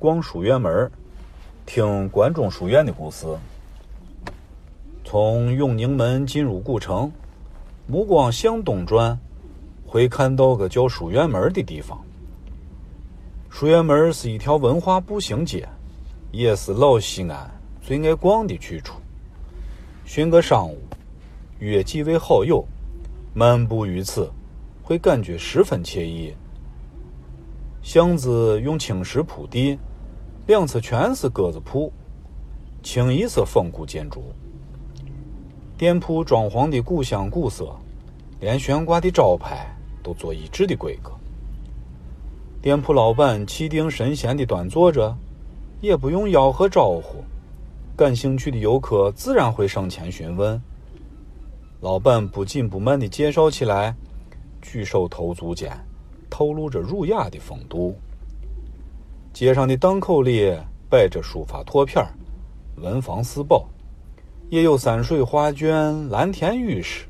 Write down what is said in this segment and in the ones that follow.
逛书院门听关中书院的故事。从永宁门进入古城，目光向东转，会看到个叫书院门的地方。书院门是一条文化步行街，也是老西安最爱逛的去处。寻个上午，约几位好友，漫步于此，会感觉十分惬意。巷子用青石铺地，两侧全是鸽子铺，清一色仿古建筑。店铺装潢的古香古色，连悬挂的招牌都做一致的规格。店铺老板气定神闲地端坐着，也不用吆喝招呼，感兴趣的游客自然会上前询问。老板不紧不慢地介绍起来，举手投足间透露着儒雅的风度。街上的档口里摆着书法拓片文房四宝。也有山水画卷、蓝田玉石，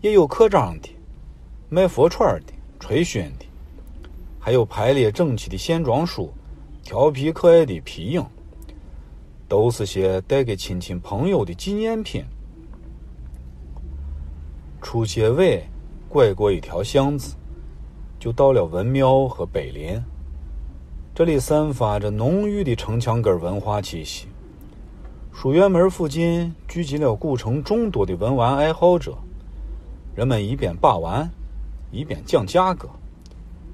也有刻章的、卖佛串的、吹埙的，还有排列整齐的线装书、调皮可爱的皮影，都是些带给亲戚朋友的纪念品。出街尾拐过一条巷子，就到了文庙和碑林，这里散发着浓郁的城墙根文化气息。书院门附近聚集了古城众多的文玩爱好者，人们一边把玩，一边讲价格，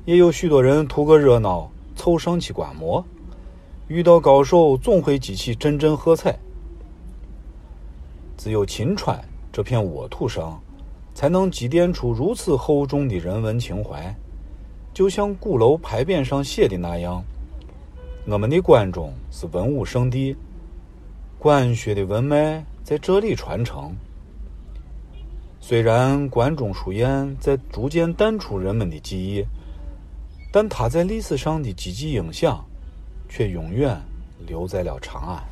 也有许多人图个热闹凑上去观摩。遇到高手，总会激起阵阵喝彩。只有秦川这片沃土上，才能积淀出如此厚重的人文情怀。就像鼓楼牌匾上写的那样，我们的关中是文武圣地。管学的文脉在这里传承。虽然关中书院在逐渐淡出人们的记忆，但它在历史上的积极影响，却永远留在了长安。